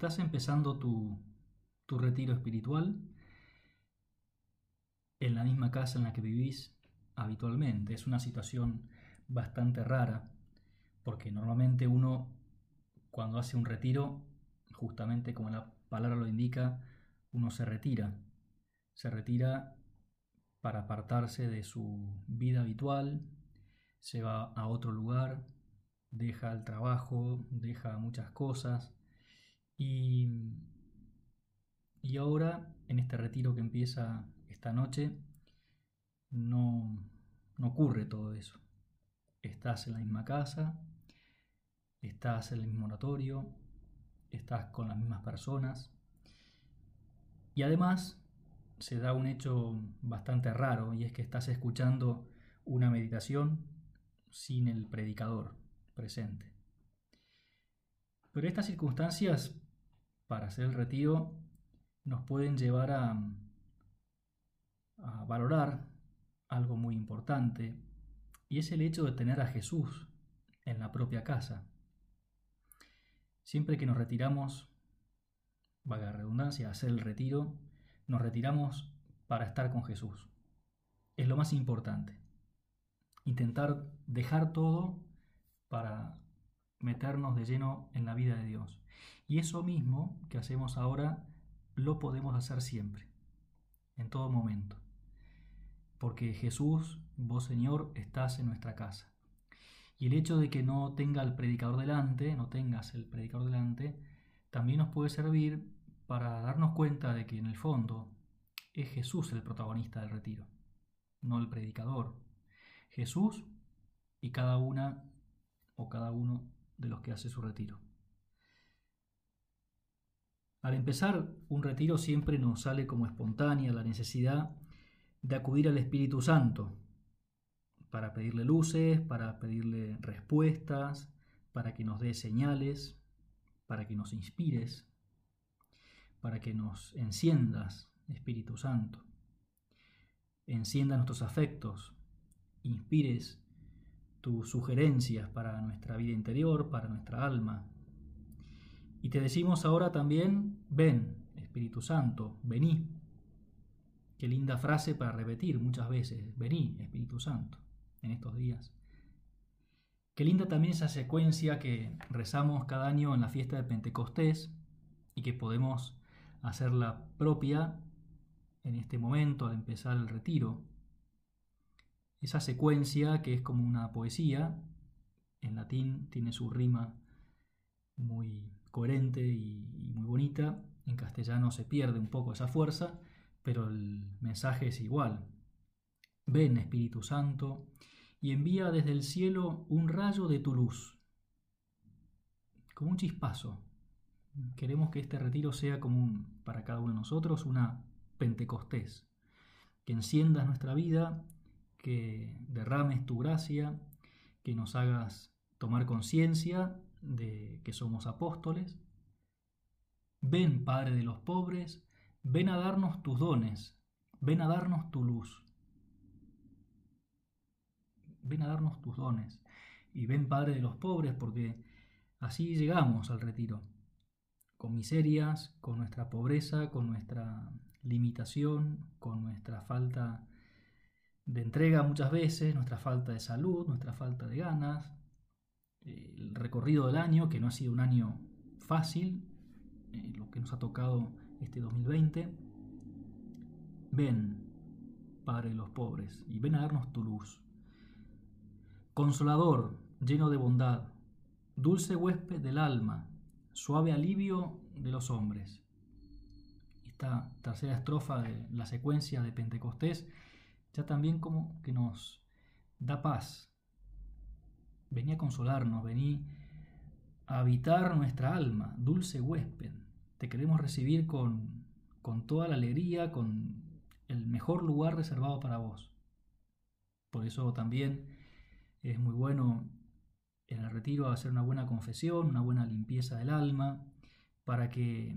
estás empezando tu, tu retiro espiritual en la misma casa en la que vivís habitualmente. Es una situación bastante rara, porque normalmente uno cuando hace un retiro, justamente como la palabra lo indica, uno se retira. Se retira para apartarse de su vida habitual, se va a otro lugar, deja el trabajo, deja muchas cosas y, y ahora en este retiro que empieza esta noche no, no ocurre todo eso. Estás en la misma casa, estás en el mismo oratorio, estás con las mismas personas y además se da un hecho bastante raro y es que estás escuchando una meditación sin el predicador presente. Pero estas circunstancias para hacer el retiro nos pueden llevar a, valorar algo muy importante y es el hecho de tener a Jesús en la propia casa. Siempre que nos retiramos, vaga redundancia, hacer el retiro, nos retiramos para estar con Jesús. Es lo más importante. Intentar dejar todo para meternos de lleno en la vida de Dios. Y eso mismo que hacemos ahora lo podemos hacer siempre, en todo momento. Porque Jesús, vos Señor, estás en nuestra casa. Y el hecho de que no tenga el predicador delante, no tengas el predicador delante, también nos puede servir para darnos cuenta de que en el fondo es Jesús el protagonista del retiro, no el predicador. Jesús y cada una o cada uno de los que hace su retiro. Al empezar un retiro siempre nos sale como espontánea la necesidad de acudir al Espíritu Santo para pedirle luces, para pedirle respuestas, para que nos dé señales, para que nos inspires para que nos enciendas, Espíritu Santo. Encienda nuestros afectos, inspires tus sugerencias para nuestra vida interior, para nuestra alma. Y te decimos ahora también, ven, Espíritu Santo, vení. Qué linda frase para repetir muchas veces, vení, Espíritu Santo, en estos días. Qué linda también esa secuencia que rezamos cada año en la fiesta de Pentecostés y que podemos hacerla propia en este momento al empezar el retiro. Esa secuencia que es como una poesía, en latín tiene su rima muy coherente y, muy bonita, en castellano se pierde un poco esa fuerza, pero el mensaje es igual. Ven Espíritu Santo y envía desde el cielo un rayo de tu luz, como un chispazo, Queremos que este retiro sea común para cada uno de nosotros, una Pentecostés, que enciendas nuestra vida, que derrames tu gracia, que nos hagas tomar conciencia de que somos apóstoles. Ven, Padre de los pobres, ven a darnos tus dones, ven a darnos tu luz. Ven a darnos tus dones. Y ven, Padre de los pobres, porque así llegamos al retiro con miserias, con nuestra pobreza, con nuestra limitación, con nuestra falta de entrega muchas veces, nuestra falta de salud, nuestra falta de ganas, el recorrido del año, que no ha sido un año fácil, eh, lo que nos ha tocado este 2020. Ven, Padre de los pobres, y ven a darnos tu luz. Consolador, lleno de bondad, dulce huésped del alma, suave alivio de los hombres. Esta tercera estrofa de la secuencia de Pentecostés ya también como que nos da paz. Venía a consolarnos, venía a habitar nuestra alma, dulce huésped. Te queremos recibir con, con toda la alegría, con el mejor lugar reservado para vos. Por eso también es muy bueno en el retiro hacer una buena confesión, una buena limpieza del alma, para que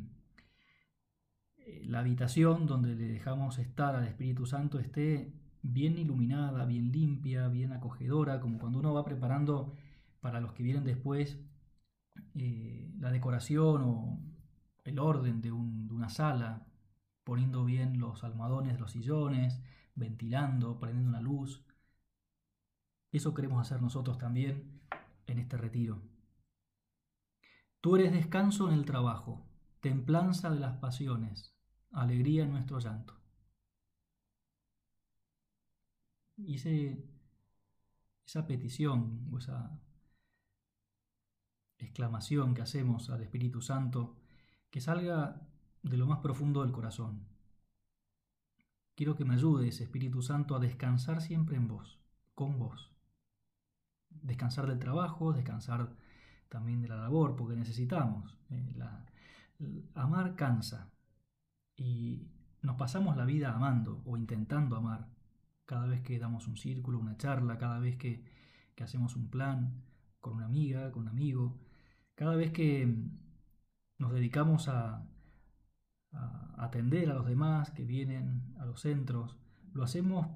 eh, la habitación donde le dejamos estar al Espíritu Santo esté bien iluminada, bien limpia, bien acogedora, como cuando uno va preparando para los que vienen después eh, la decoración o, el orden de, una sala, poniendo bien los almohadones de los sillones, ventilando, prendiendo una luz. Eso queremos hacer nosotros también en este retiro. Tú eres descanso en el trabajo, templanza de las pasiones, alegría en nuestro llanto. Hice esa petición o esa exclamación que hacemos al Espíritu Santo que salga de lo más profundo del corazón. Quiero que me ayudes, Espíritu Santo, a descansar siempre en vos, con vos. Descansar del trabajo, descansar también de la labor, porque necesitamos. Eh, amar cansa y nos pasamos la vida amando o intentando amar. Cada vez que damos un círculo, una charla, cada vez que, hacemos un plan con una amiga, con un amigo, cada vez que nos dedicamos a, atender a los demás que vienen a los centros, lo hacemos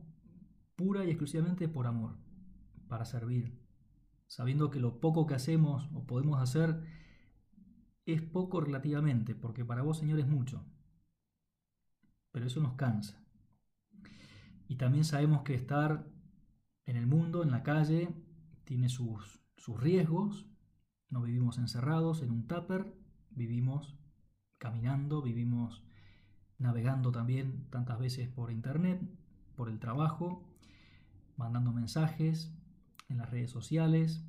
pura y exclusivamente por amor, para servir, sabiendo que lo poco que hacemos o podemos hacer es poco relativamente, porque para vos, Señor, es mucho. Pero eso nos cansa. Y también sabemos que estar en el mundo, en la calle, tiene sus, sus riesgos. No vivimos encerrados en un tupper, vivimos caminando, vivimos navegando también tantas veces por internet, por el trabajo, mandando mensajes en las redes sociales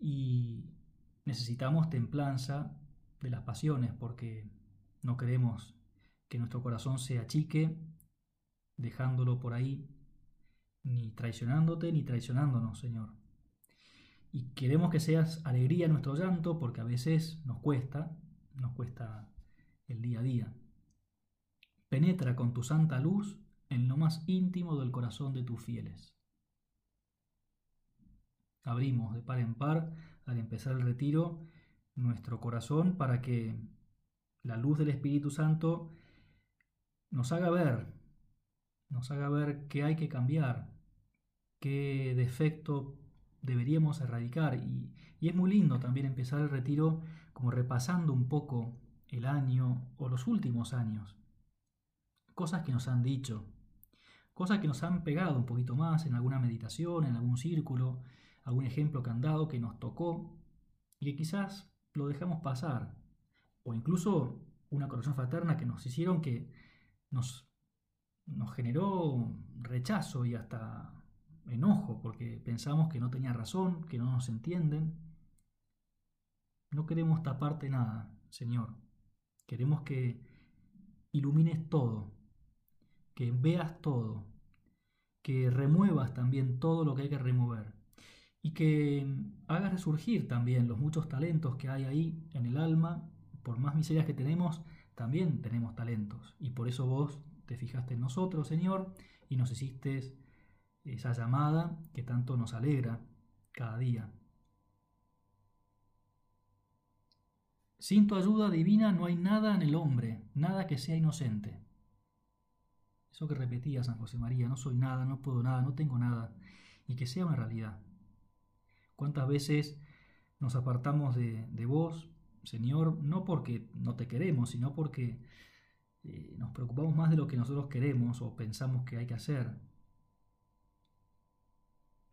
y necesitamos templanza de las pasiones porque no queremos que nuestro corazón se achique dejándolo por ahí, ni traicionándote ni traicionándonos, Señor. Y queremos que seas alegría nuestro llanto porque a veces nos cuesta, nos cuesta el día a día. Penetra con tu santa luz en lo más íntimo del corazón de tus fieles. Abrimos de par en par al empezar el retiro nuestro corazón para que la luz del Espíritu Santo nos haga ver, nos haga ver qué hay que cambiar, qué defecto deberíamos erradicar. Y, es muy lindo también empezar el retiro como repasando un poco el año o los últimos años. Cosas que nos han dicho, cosas que nos han pegado un poquito más en alguna meditación, en algún círculo, algún ejemplo que han dado que nos tocó y que quizás lo dejamos pasar. O incluso una corrección fraterna que nos hicieron que nos, nos generó rechazo y hasta enojo porque pensamos que no tenía razón, que no nos entienden. No queremos taparte nada, Señor. Queremos que ilumines todo, que veas todo, que remuevas también todo lo que hay que remover y que hagas resurgir también los muchos talentos que hay ahí en el alma. Por más miserias que tenemos, también tenemos talentos y por eso vos te fijaste en nosotros, Señor, y nos hiciste esa llamada que tanto nos alegra cada día. Sin tu ayuda divina no hay nada en el hombre, nada que sea inocente. Eso que repetía San José María, no soy nada, no puedo nada, no tengo nada, y que sea una realidad. ¿Cuántas veces nos apartamos de, vos, Señor, no porque no te queremos, sino porque eh, nos preocupamos más de lo que nosotros queremos o pensamos que hay que hacer?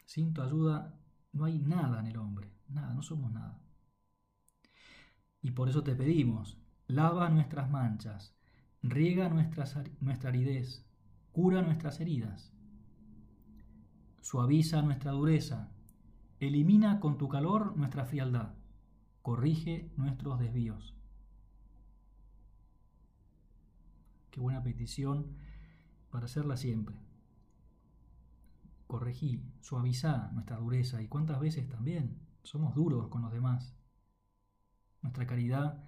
Sin tu ayuda no hay nada en el hombre, nada, no somos nada. Y por eso te pedimos, lava nuestras manchas, riega nuestra aridez, cura nuestras heridas, suaviza nuestra dureza, elimina con tu calor nuestra frialdad, corrige nuestros desvíos. Qué buena petición para hacerla siempre. Corregí, suaviza nuestra dureza y cuántas veces también somos duros con los demás. Nuestra caridad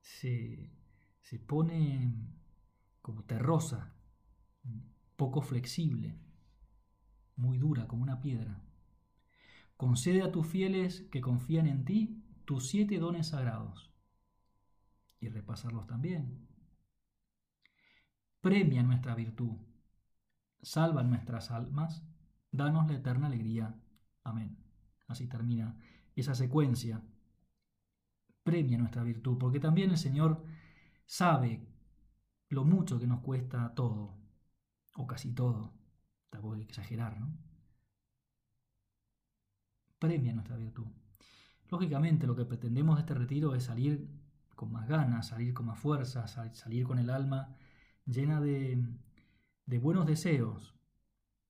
se, pone como terrosa, poco flexible, muy dura como una piedra. Concede a tus fieles que confían en ti tus siete dones sagrados y repasarlos también. Premia nuestra virtud, salva nuestras almas, danos la eterna alegría. Amén. Así termina esa secuencia premia nuestra virtud, porque también el Señor sabe lo mucho que nos cuesta todo, o casi todo, tampoco hay que exagerar, ¿no? Premia nuestra virtud. Lógicamente lo que pretendemos de este retiro es salir con más ganas, salir con más fuerza, salir con el alma llena de, buenos deseos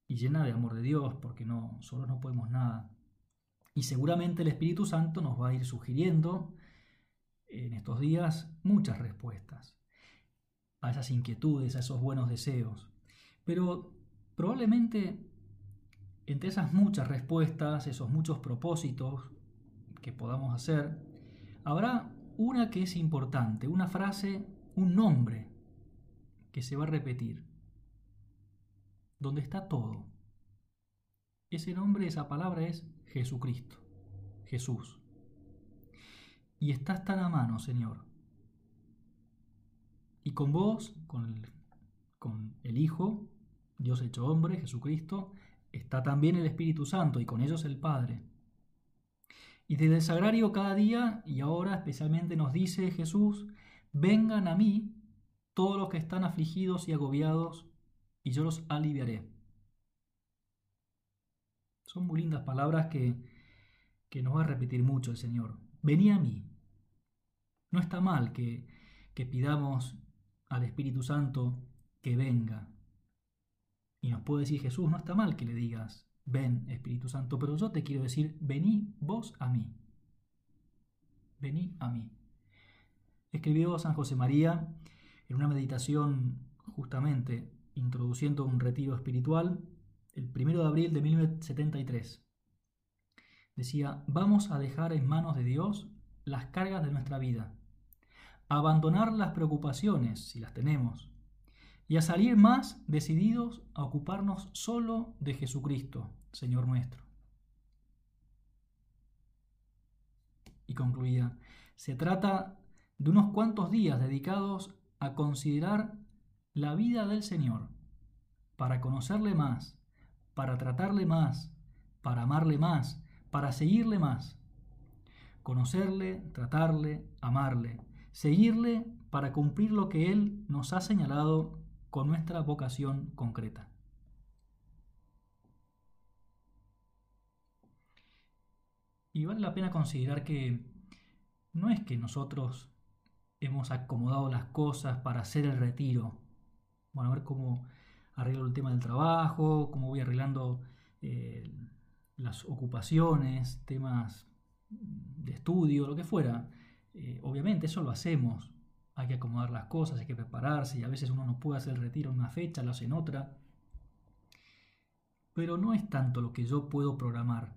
y llena de amor de Dios, porque no, solo no podemos nada. Y seguramente el Espíritu Santo nos va a ir sugiriendo en estos días muchas respuestas a esas inquietudes, a esos buenos deseos. Pero probablemente entre esas muchas respuestas, esos muchos propósitos que podamos hacer, habrá una que es importante, una frase, un nombre que se va a repetir, donde está todo. Ese nombre, esa palabra es Jesucristo, Jesús. Y estás tan a mano, Señor. Y con vos, con el, con el Hijo, Dios hecho hombre, Jesucristo, está también el Espíritu Santo y con ellos el Padre. Y desde el sagrario cada día, y ahora especialmente nos dice Jesús, vengan a mí todos los que están afligidos y agobiados, y yo los aliviaré. Son muy lindas palabras que, que nos va a repetir mucho el Señor. Vení a mí. No está mal que, que pidamos al Espíritu Santo que venga. Y nos puede decir Jesús, no está mal que le digas, ven Espíritu Santo, pero yo te quiero decir, vení vos a mí. Vení a mí. Escribió San José María en una meditación justamente introduciendo un retiro espiritual el primero de abril de 1973. Decía, vamos a dejar en manos de Dios las cargas de nuestra vida, abandonar las preocupaciones, si las tenemos, y a salir más decididos a ocuparnos solo de Jesucristo, Señor nuestro. Y concluía, se trata de unos cuantos días dedicados a considerar la vida del Señor, para conocerle más, para tratarle más, para amarle más, para seguirle más. Conocerle, tratarle, amarle, seguirle para cumplir lo que Él nos ha señalado con nuestra vocación concreta. Y vale la pena considerar que no es que nosotros hemos acomodado las cosas para hacer el retiro. Bueno, a ver cómo arreglo el tema del trabajo, cómo voy arreglando eh, las ocupaciones, temas de estudio, lo que fuera. Eh, obviamente eso lo hacemos. Hay que acomodar las cosas, hay que prepararse y a veces uno no puede hacer el retiro en una fecha, lo hace en otra. Pero no es tanto lo que yo puedo programar.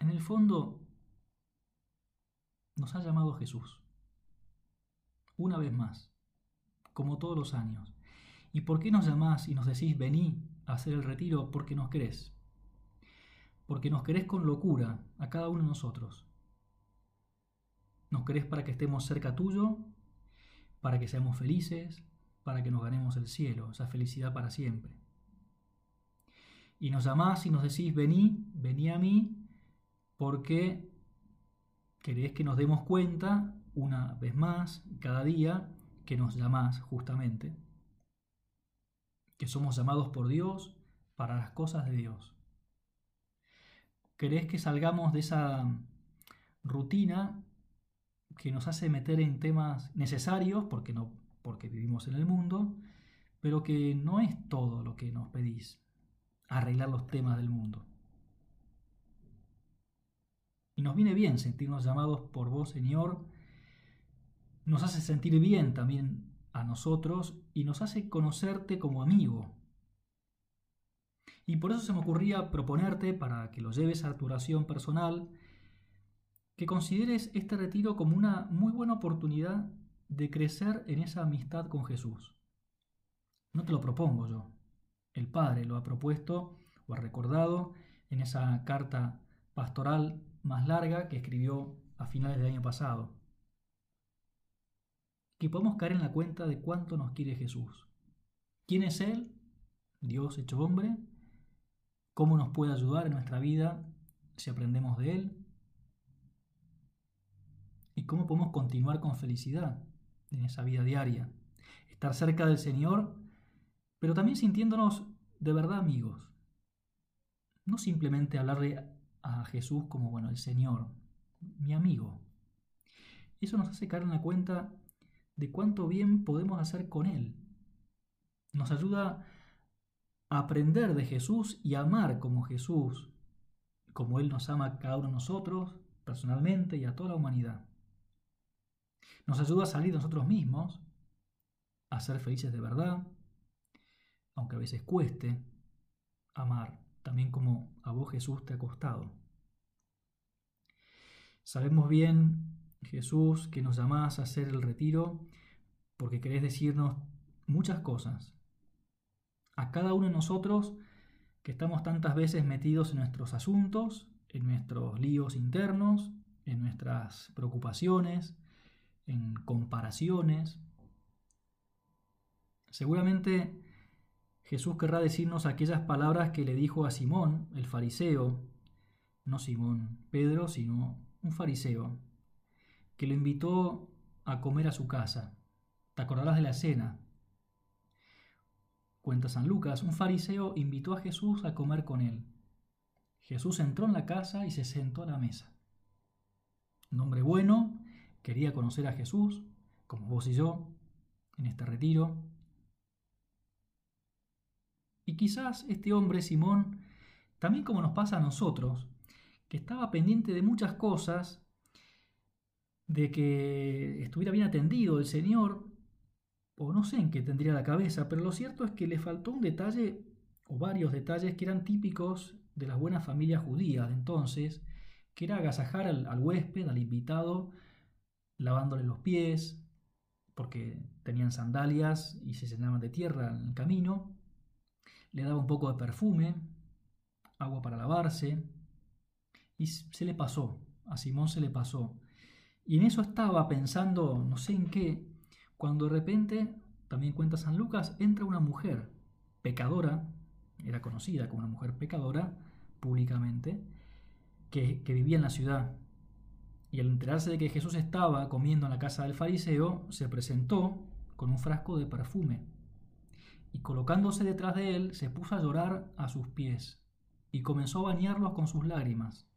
En el fondo, nos ha llamado Jesús una vez más, como todos los años. ¿Y por qué nos llamás y nos decís vení a hacer el retiro? Porque nos querés. Porque nos querés con locura a cada uno de nosotros. Nos querés para que estemos cerca tuyo, para que seamos felices, para que nos ganemos el cielo, esa felicidad para siempre. Y nos llamás y nos decís vení, vení a mí, porque querés que nos demos cuenta una vez más, cada día, que nos llamás justamente, que somos llamados por Dios para las cosas de Dios. ¿Querés que salgamos de esa rutina que nos hace meter en temas necesarios, porque, no, porque vivimos en el mundo, pero que no es todo lo que nos pedís, arreglar los temas del mundo? Y nos viene bien sentirnos llamados por vos, Señor, nos hace sentir bien también a nosotros y nos hace conocerte como amigo. Y por eso se me ocurría proponerte, para que lo lleves a tu oración personal, que consideres este retiro como una muy buena oportunidad de crecer en esa amistad con Jesús. No te lo propongo yo. El Padre lo ha propuesto o ha recordado en esa carta pastoral más larga que escribió a finales del año pasado que podemos caer en la cuenta de cuánto nos quiere Jesús. ¿Quién es Él? Dios hecho hombre. ¿Cómo nos puede ayudar en nuestra vida si aprendemos de Él? Y cómo podemos continuar con felicidad en esa vida diaria. Estar cerca del Señor, pero también sintiéndonos de verdad amigos. No simplemente hablarle a Jesús como, bueno, el Señor, mi amigo. Eso nos hace caer en la cuenta de cuánto bien podemos hacer con Él. Nos ayuda a aprender de Jesús y amar como Jesús, como Él nos ama a cada uno de nosotros, personalmente y a toda la humanidad. Nos ayuda a salir de nosotros mismos, a ser felices de verdad, aunque a veces cueste, amar, también como a vos Jesús te ha costado. Sabemos bien, Jesús, que nos llamás a hacer el retiro porque querés decirnos muchas cosas. A cada uno de nosotros que estamos tantas veces metidos en nuestros asuntos, en nuestros líos internos, en nuestras preocupaciones, en comparaciones. Seguramente Jesús querrá decirnos aquellas palabras que le dijo a Simón, el fariseo, no Simón Pedro, sino un fariseo, que lo invitó a comer a su casa. Te acordarás de la escena. Cuenta San Lucas, un fariseo invitó a Jesús a comer con él. Jesús entró en la casa y se sentó a la mesa. Un hombre bueno, quería conocer a Jesús, como vos y yo, en este retiro. Y quizás este hombre, Simón, también como nos pasa a nosotros, que estaba pendiente de muchas cosas, de que estuviera bien atendido el Señor, o no sé en qué tendría la cabeza, pero lo cierto es que le faltó un detalle, o varios detalles que eran típicos de las buenas familias judías de entonces, que era agasajar al, al huésped, al invitado, lavándole los pies, porque tenían sandalias y se llenaban de tierra en el camino, le daba un poco de perfume, agua para lavarse, y se le pasó, a Simón se le pasó. Y en eso estaba pensando, no sé en qué, cuando de repente, también cuenta San Lucas, entra una mujer pecadora, era conocida como una mujer pecadora públicamente, que, vivía en la ciudad. Y al enterarse de que Jesús estaba comiendo en la casa del fariseo, se presentó con un frasco de perfume. Y colocándose detrás de él, se puso a llorar a sus pies y comenzó a bañarlos con sus lágrimas.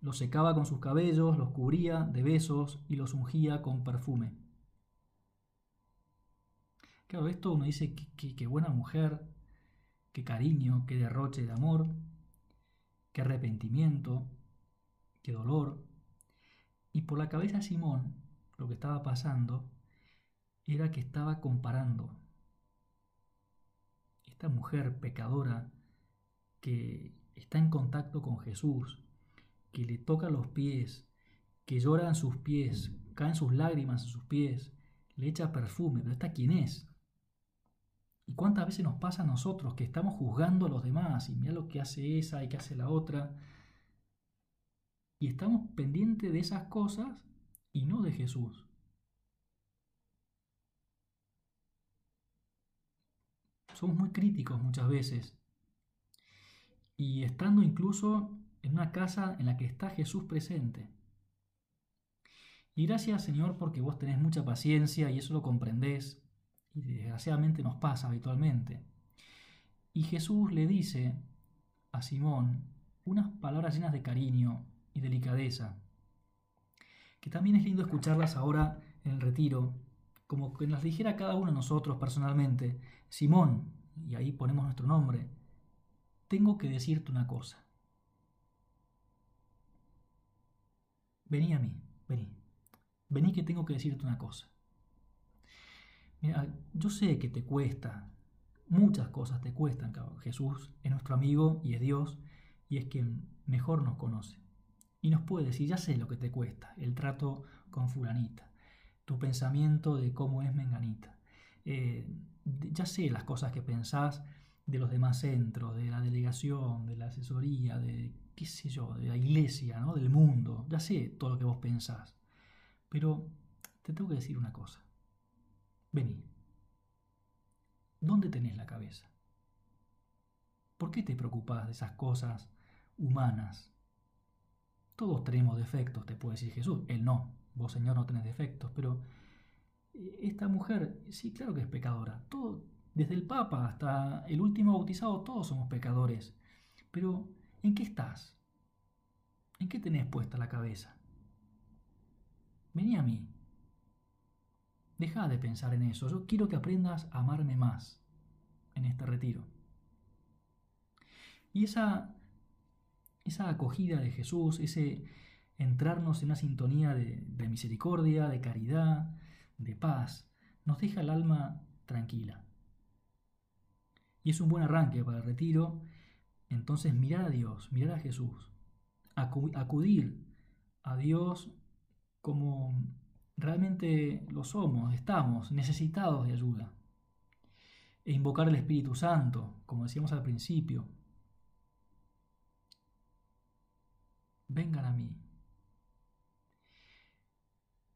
Los secaba con sus cabellos, los cubría de besos y los ungía con perfume. Claro, esto uno dice qué buena mujer, qué cariño, qué derroche de amor, qué arrepentimiento, qué dolor. Y por la cabeza Simón, lo que estaba pasando era que estaba comparando. Esta mujer pecadora que está en contacto con Jesús, que le toca los pies, que llora en sus pies, caen sus lágrimas en sus pies, le echa perfume, pero esta quién es? ¿Y cuántas veces nos pasa a nosotros que estamos juzgando a los demás y mira lo que hace esa y que hace la otra? Y estamos pendientes de esas cosas y no de Jesús. Somos muy críticos muchas veces. Y estando incluso en una casa en la que está Jesús presente. Y gracias Señor porque vos tenés mucha paciencia y eso lo comprendés y desgraciadamente nos pasa habitualmente. Y Jesús le dice a Simón unas palabras llenas de cariño y delicadeza, que también es lindo escucharlas ahora en el retiro, como que nos dijera cada uno de nosotros personalmente, Simón, y ahí ponemos nuestro nombre, tengo que decirte una cosa. Vení a mí, vení. Vení que tengo que decirte una cosa. Mira, yo sé que te cuesta, muchas cosas te cuestan, Jesús es nuestro amigo y es Dios y es quien mejor nos conoce. Y nos puede decir, ya sé lo que te cuesta, el trato con fulanita, tu pensamiento de cómo es menganita. Eh, ya sé las cosas que pensás de los demás centros, de la delegación, de la asesoría, de qué sé yo, de la iglesia, ¿no? del mundo. Ya sé todo lo que vos pensás. Pero te tengo que decir una cosa. Vení. ¿Dónde tenés la cabeza? ¿Por qué te preocupás de esas cosas humanas? Todos tenemos defectos, te puede decir Jesús. Él no, vos Señor no tenés defectos, pero eh, esta mujer, sí, claro que es pecadora. Todo, desde el Papa hasta el último bautizado, todos somos pecadores. Pero, ¿en qué estás? ¿En qué tenés puesta la cabeza? Vení a mí. Deja de pensar en eso. Yo quiero que aprendas a amarme más en este retiro. Y esa, esa acogida de Jesús, ese entrarnos en una sintonía de, de misericordia, de caridad, de paz, nos deja el alma tranquila. Y es un buen arranque para el retiro. Entonces mirar a Dios, mirar a Jesús, acudir a Dios como realmente lo somos, estamos necesitados de ayuda. E invocar el Espíritu Santo, como decíamos al principio. Vengan a mí.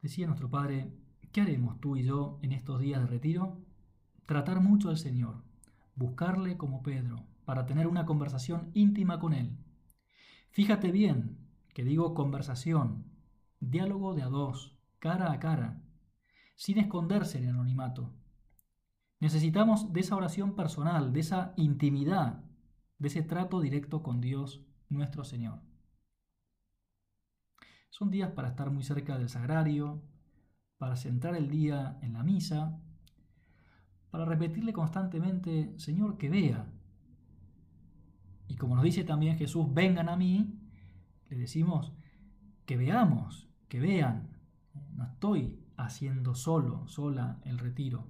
Decía nuestro Padre, ¿qué haremos tú y yo en estos días de retiro? Tratar mucho al Señor, buscarle como Pedro, para tener una conversación íntima con Él. Fíjate bien que digo conversación, diálogo de a dos, cara a cara, sin esconderse en el anonimato. Necesitamos de esa oración personal, de esa intimidad, de ese trato directo con Dios nuestro Señor. Son días para estar muy cerca del sagrario, para centrar el día en la misa, para repetirle constantemente, Señor, que vea. Y como nos dice también Jesús, vengan a mí, le decimos que veamos, que vean. No estoy haciendo solo, sola el retiro.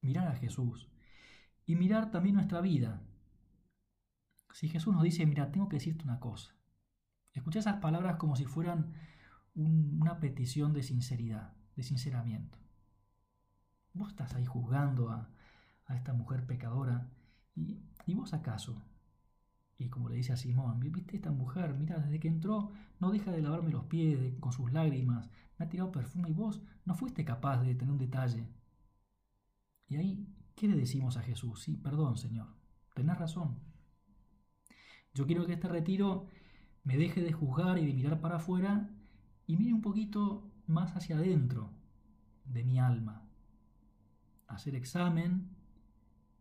Mirar a Jesús y mirar también nuestra vida. Si Jesús nos dice, mira, tengo que decirte una cosa. Escucha esas palabras como si fueran una petición de sinceridad, de sinceramiento. Vos estás ahí juzgando a, esta mujer pecadora. ¿Y, ¿Y, vos acaso? Y como le dice a Simón, ¿viste esta mujer? Mira, desde que entró no deja de lavarme los pies con sus lágrimas, me ha tirado perfume y vos no fuiste capaz de tener un detalle. Y ahí, ¿qué le decimos a Jesús? Sí, perdón, Señor, tenés razón. Yo quiero que este retiro me deje de juzgar y de mirar para afuera y mire un poquito más hacia adentro de mi alma hacer examen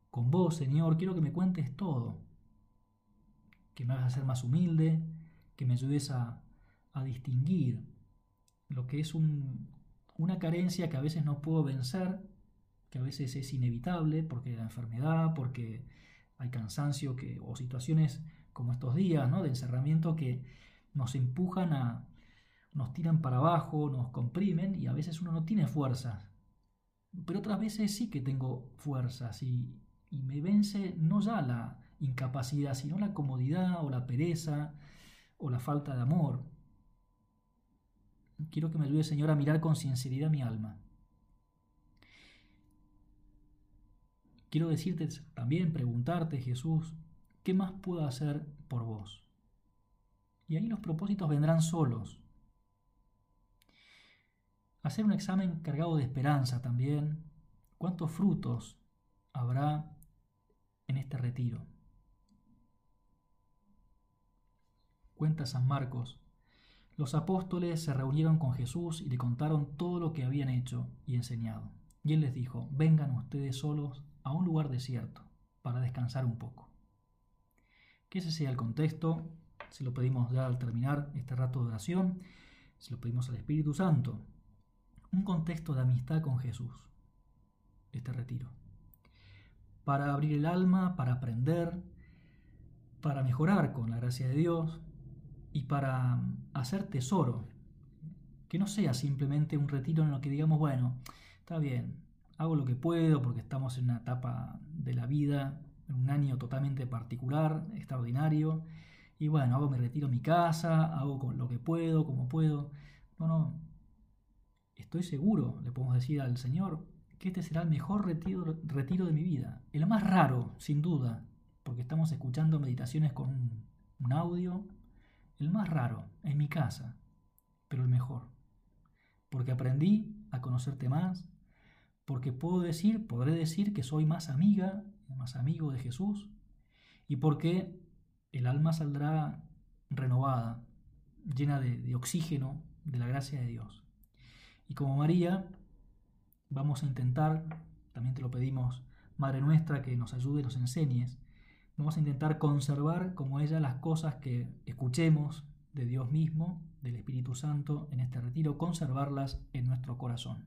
con vos, Señor. Quiero que me cuentes todo. Que me hagas ser más humilde, que me ayudes a, distinguir lo que es una carencia que a veces no puedo vencer, que a veces es inevitable porque la enfermedad, porque hay cansancio que, o situaciones como estos días ¿no? de encerramiento que nos empujan a, nos tiran para abajo, nos comprimen y a veces uno no tiene fuerzas pero otras veces sí que tengo fuerzas y, y me vence no ya la incapacidad, sino la comodidad o la pereza o la falta de amor. Quiero que me ayude, Señor, a mirar con sinceridad mi alma. Quiero decirte también, preguntarte, Jesús, ¿qué más puedo hacer por vos? Y ahí los propósitos vendrán solos hacer un examen cargado de esperanza también. ¿Cuántos frutos habrá en este retiro? Cuenta San Marcos. Los apóstoles se reunieron con Jesús y le contaron todo lo que habían hecho y enseñado. Y él les dijo, vengan ustedes solos a un lugar desierto para descansar un poco. Que ese sea el contexto, se lo pedimos ya al terminar este rato de oración, se lo pedimos al Espíritu Santo, un contexto de amistad con Jesús, este retiro. Para abrir el alma, para aprender, para mejorar con la gracia de Dios y para hacer tesoro. Que no sea simplemente un retiro en lo que digamos, bueno, está bien, hago lo que puedo porque estamos en una etapa de la vida, en un año totalmente particular, extraordinario, y bueno, hago mi retiro en mi casa, hago con lo que puedo, como puedo. No, no, Estoy seguro, le podemos decir al Señor, que este será el mejor retiro, de mi vida. El más raro, sin duda, porque estamos escuchando meditaciones con un, audio. El más raro, en mi casa, pero el mejor. Porque aprendí a conocerte más, porque puedo decir, podré decir que soy más amiga, más amigo de Jesús, y porque el alma saldrá renovada, llena de oxígeno de la gracia de Dios. Y como María, vamos a intentar, también te lo pedimos, Madre nuestra, que nos ayude, nos enseñes, vamos a intentar conservar como ella las cosas que escuchemos de Dios mismo, del Espíritu Santo en este retiro, conservarlas en nuestro corazón.